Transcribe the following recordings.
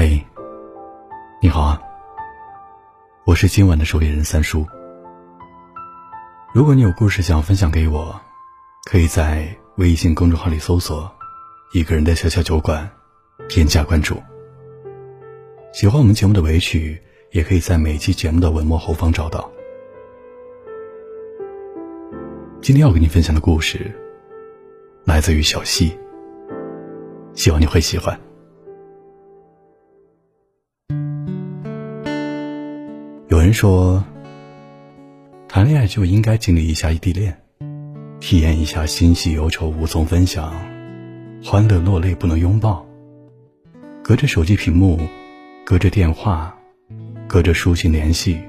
嗨，你好啊，我是今晚的守夜人三叔。如果你有故事想要分享给我，可以在微信公众号里搜索“一个人的小小酒馆”，添加关注。喜欢我们节目的尾曲，也可以在每期节目的文末后方找到。今天要给你分享的故事，来自于小溪，希望你会喜欢。有人说，谈恋爱就应该经历一下异地恋，体验一下欣喜忧愁无从分享，欢乐落泪不能拥抱，隔着手机屏幕，隔着电话，隔着书信联系，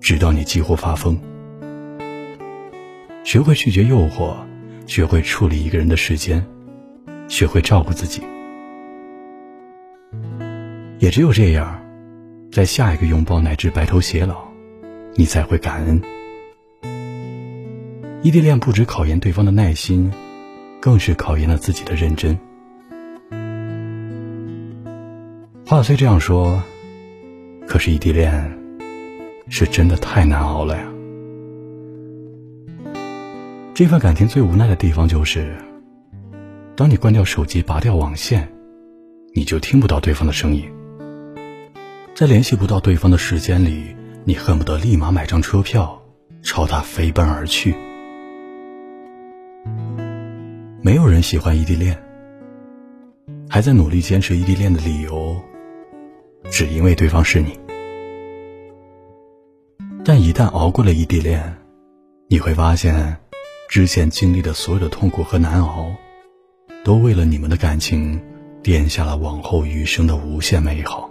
直到你几乎发疯。学会拒绝诱惑，学会处理一个人的时间，学会照顾自己，也只有这样。在下一个拥抱乃至白头偕老，你才会感恩。异地恋不止考验对方的耐心，更是考验了自己的认真。话虽这样说，可是异地恋是真的太难熬了呀。这份感情最无奈的地方就是，当你关掉手机、拔掉网线，你就听不到对方的声音。在联系不到对方的时间里，你恨不得立马买张车票，朝他飞奔而去。没有人喜欢异地恋，还在努力坚持异地恋的理由，只因为对方是你。但一旦熬过了异地恋，你会发现，之前经历的所有的痛苦和难熬，都为了你们的感情，垫下了往后余生的无限美好。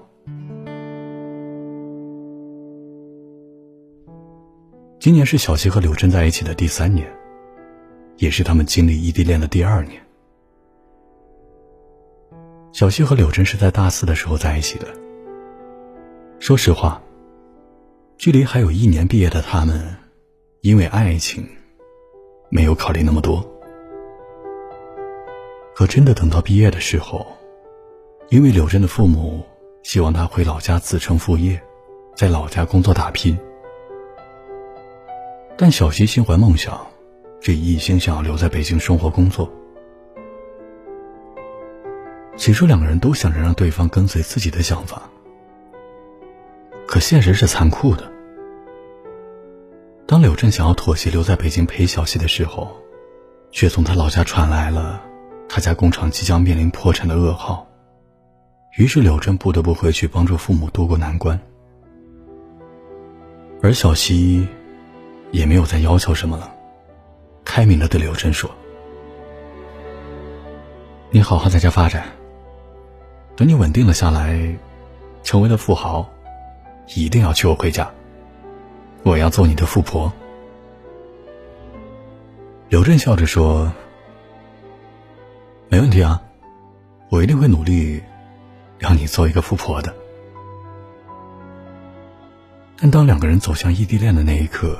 今年是小溪和柳真在一起的第三年，也是他们经历异地恋的第二年。小溪和柳真是在大四的时候在一起的。说实话，距离还有一年毕业的他们，因为爱情，没有考虑那么多。可真的等到毕业的时候，因为柳真的父母希望他回老家子承父业，在老家工作打拼。但小溪心怀梦想，却一心想要留在北京生活工作。起初两个人都想着让对方跟随自己的想法，可现实是残酷的。当柳振想要妥协留在北京陪小溪的时候，却从他老家传来了他家工厂即将面临破产的噩耗。于是柳振不得不回去帮助父母渡过难关，而小溪。也没有再要求什么了，开明的对刘真说：“你好好在家发展，等你稳定了下来，成为了富豪，一定要娶我回家，我要做你的富婆。”刘振笑着说：“没问题啊，我一定会努力，让你做一个富婆的。”但当两个人走向异地恋的那一刻，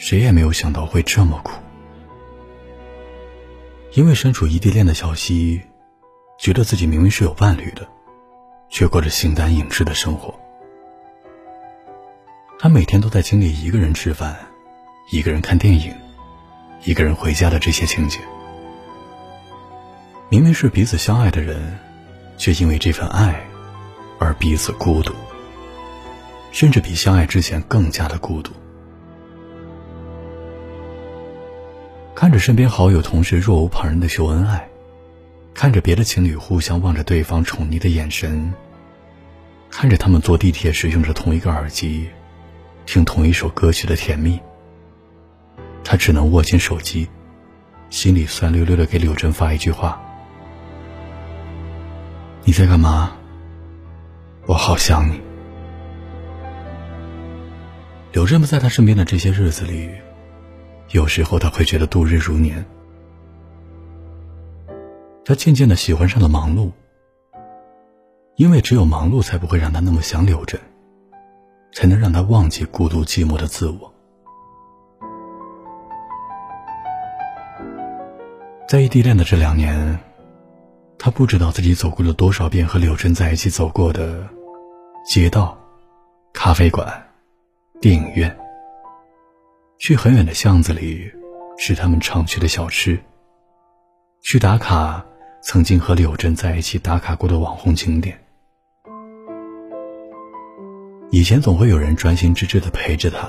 谁也没有想到会这么苦，因为身处异地恋的小溪，觉得自己明明是有伴侣的，却过着形单影只的生活。他每天都在经历一个人吃饭，一个人看电影，一个人回家的这些情节。明明是彼此相爱的人，却因为这份爱，而彼此孤独，甚至比相爱之前更加的孤独。看着身边好友、同事若无旁人的秀恩爱，看着别的情侣互相望着对方宠溺的眼神，看着他们坐地铁时用着同一个耳机，听同一首歌曲的甜蜜，他只能握紧手机，心里酸溜溜的给柳真发一句话：“你在干嘛？我好想你。”柳真不在他身边的这些日子里。有时候他会觉得度日如年，他渐渐的喜欢上了忙碌，因为只有忙碌才不会让他那么想柳真，才能让他忘记孤独寂寞的自我。在异地恋的这两年，他不知道自己走过了多少遍和柳珍在一起走过的街道、咖啡馆、电影院。去很远的巷子里吃他们常去的小吃。去打卡曾经和柳珍在一起打卡过的网红景点。以前总会有人专心致志的陪着他，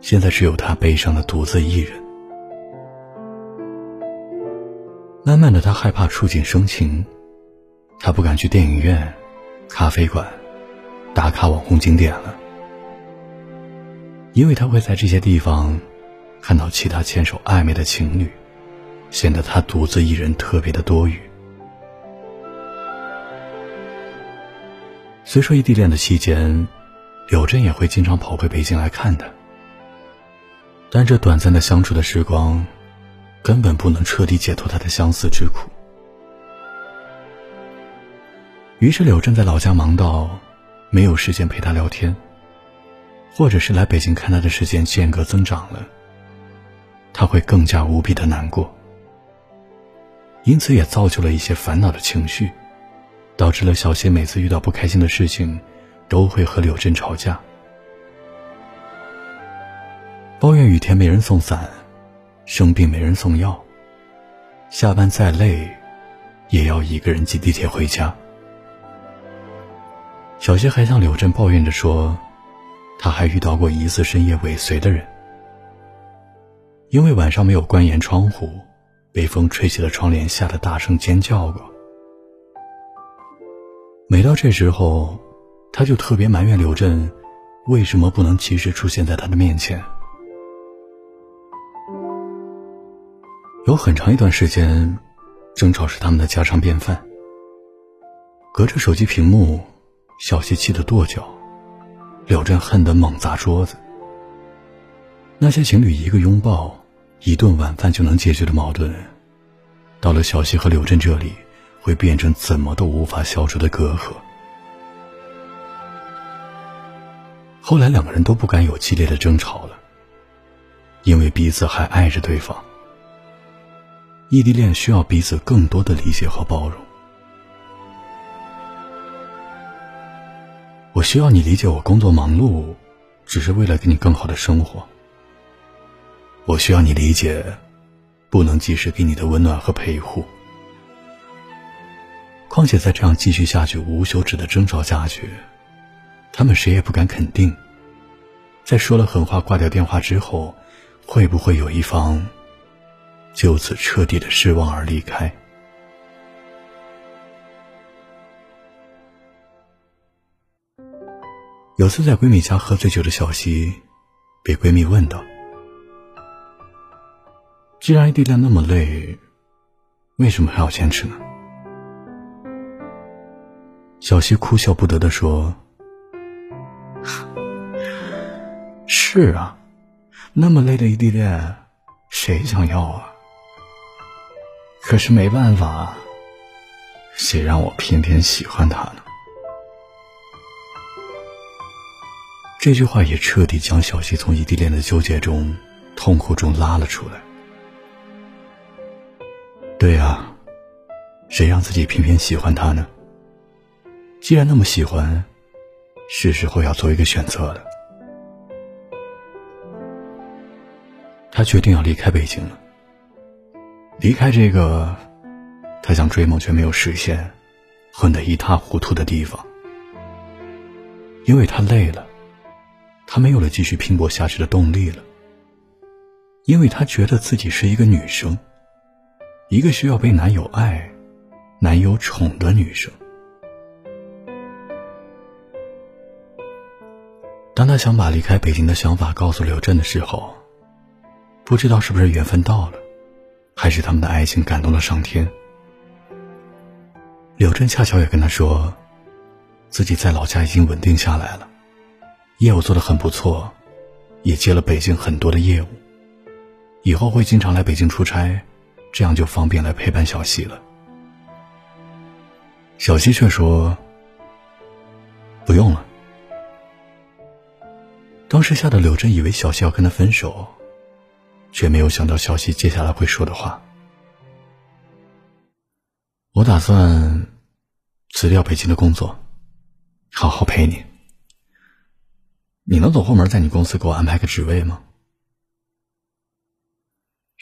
现在只有他悲伤的独自一人。慢慢的，他害怕触景生情，他不敢去电影院、咖啡馆打卡网红景点了，因为他会在这些地方看到其他牵手暧昧的情侣，显得他独自一人特别的多余。虽说异地恋的期间，柳珍也会经常跑回北京来看他，但这短暂的相处的时光。根本不能彻底解脱他的相思之苦。于是柳正在老家忙到没有时间陪他聊天，或者是来北京看他的时间间隔增长了，他会更加无比的难过。因此也造就了一些烦恼的情绪，导致了小谢每次遇到不开心的事情，都会和柳真吵架，抱怨雨天没人送伞。生病没人送药，下班再累，也要一个人挤地铁回家。小谢还向柳振抱怨着说，他还遇到过疑似深夜尾随的人，因为晚上没有关严窗户，被风吹起了窗帘，吓得大声尖叫过。每到这时候，他就特别埋怨刘振，为什么不能及时出现在他的面前。有很长一段时间，争吵是他们的家常便饭。隔着手机屏幕，小西气得跺脚，柳振恨得猛砸桌子。那些情侣一个拥抱、一顿晚饭就能解决的矛盾，到了小西和柳振这里，会变成怎么都无法消除的隔阂。后来两个人都不敢有激烈的争吵了，因为彼此还爱着对方。异地恋需要彼此更多的理解和包容。需要你理解我工作忙碌，只是为了给你更好的生活。我需要你理解，不能及时给你的温暖和陪护。况且再这样继续下去，无休止的争吵下去，他们谁也不敢肯定，在说了狠话挂掉电话之后，会不会有一方。就此彻底的失望而离开。有次在闺蜜家喝醉酒的小西，被闺蜜问道：“既然异地恋那么累，为什么还要坚持呢？”小西哭笑不得的说：“是啊，那么累的异地恋，谁想要啊？”可是没办法，谁让我偏偏喜欢他呢？这句话也彻底将小希从异地恋的纠结中、痛苦中拉了出来。对啊，谁让自己偏偏喜欢他呢？既然那么喜欢，是时候要做一个选择了。他决定要离开北京了。离开这个他想追梦却没有实现、混得一塌糊涂的地方，因为他累了，他没有了继续拼搏下去的动力了，因为他觉得自己是一个女生，一个需要被男友爱、男友宠的女生。当他想把离开北京的想法告诉刘震的时候，不知道是不是缘分到了。还是他们的爱情感动了上天。刘震恰巧也跟他说，自己在老家已经稳定下来了，业务做得很不错，也接了北京很多的业务，以后会经常来北京出差，这样就方便来陪伴小西了。小西却说：“不用了。”当时吓得柳真以为小西要跟他分手。却没有想到小西接下来会说的话。我打算辞掉北京的工作，好好陪你。你能走后门，在你公司给我安排个职位吗？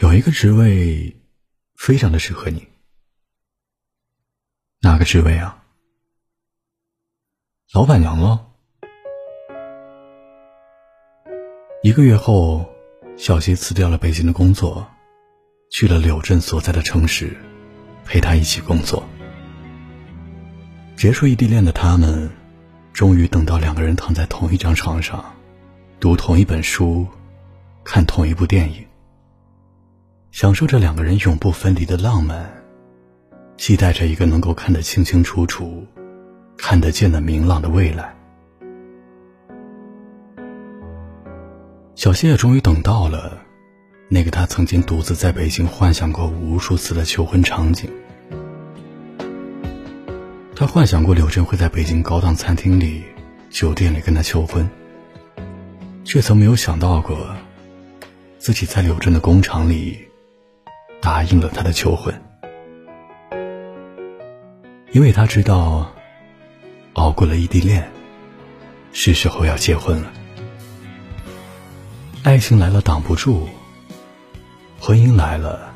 有一个职位，非常的适合你。哪个职位啊？老板娘喽。一个月后，小溪辞掉了北京的工作，去了柳镇所在的城市，陪他一起工作。结束异地恋的他们，终于等到两个人躺在同一张床上，读同一本书，看同一部电影，享受着两个人永不分离的浪漫。期待着一个能够看得清清楚楚、看得见的明朗的未来。小谢也终于等到了那个他曾经独自在北京幻想过无数次的求婚场景。他幻想过柳振会在北京高档餐厅里、酒店里跟他求婚，却曾没有想到过自己在柳振的工厂里答应了他的求婚。因为他知道，熬过了异地恋，是时候要结婚了。爱情来了挡不住，婚姻来了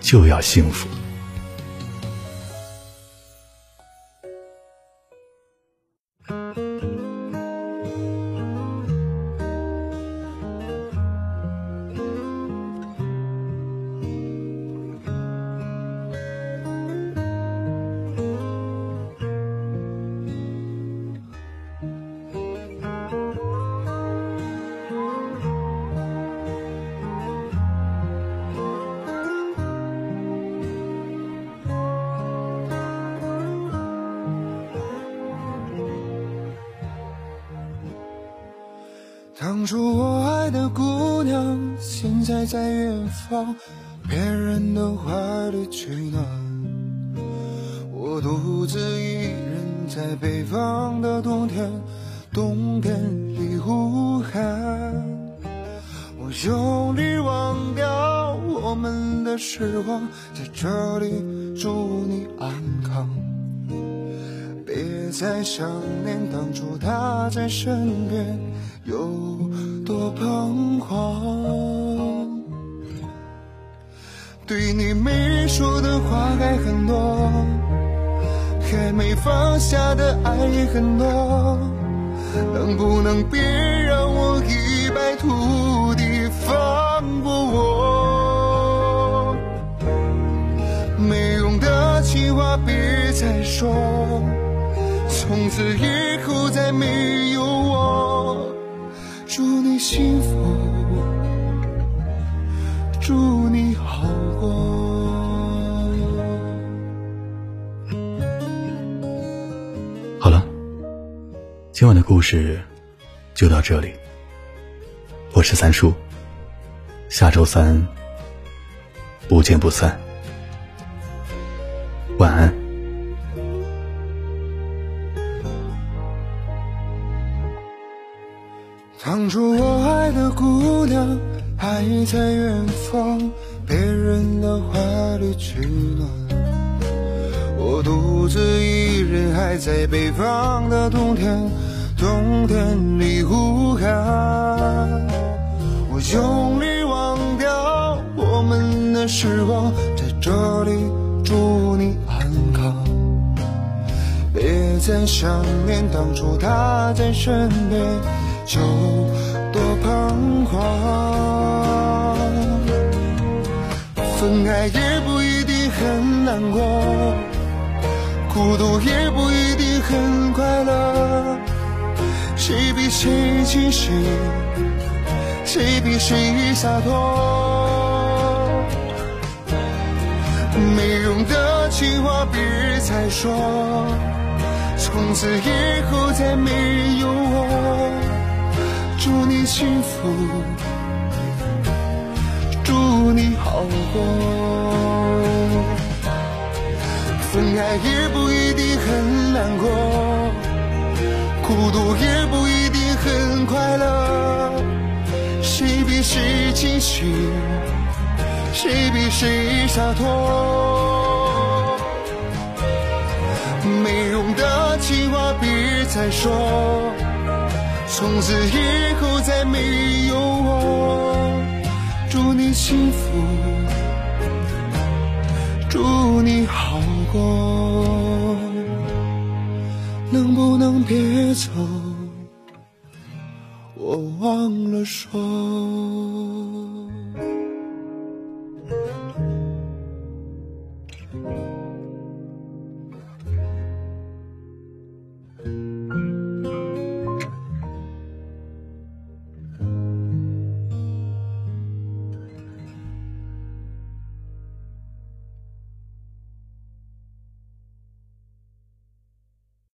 就要幸福。初我爱的姑娘，现在在远方，别人的怀里取暖。我独自一人在北方的冬天，冬天里呼喊。我用力忘掉我们的时光，在这里祝你安康。别再想念当初他在身边。有多彷徨？对你没说的话还很多，还没放下的爱也很多，能不能别让我一败涂地，放过我？没用的情话别再说，从此以后再没有我。幸福，祝你好过。好了，今晚的故事就到这里。我是三叔，下周三不见不散。晚安。当初我爱的姑娘还在远方，别人的怀里取暖。我独自一人还在北方的冬天，冬天里呼喊。我用力忘掉我们的时光，在这里祝你安康。别再想念当初他在身边。就多彷徨，分开也不一定很难过，孤独也不一定很快乐。谁比谁清醒，谁比谁洒脱？没用的情话别再说，从此以后再没有我。祝你幸福祝你好过分开也不一定很难过孤独也不一定很快乐谁比谁清醒谁比谁洒脱没用的情话别再说从此以后再没有我。祝你幸福，祝你好过，能不能别走？我忘了说。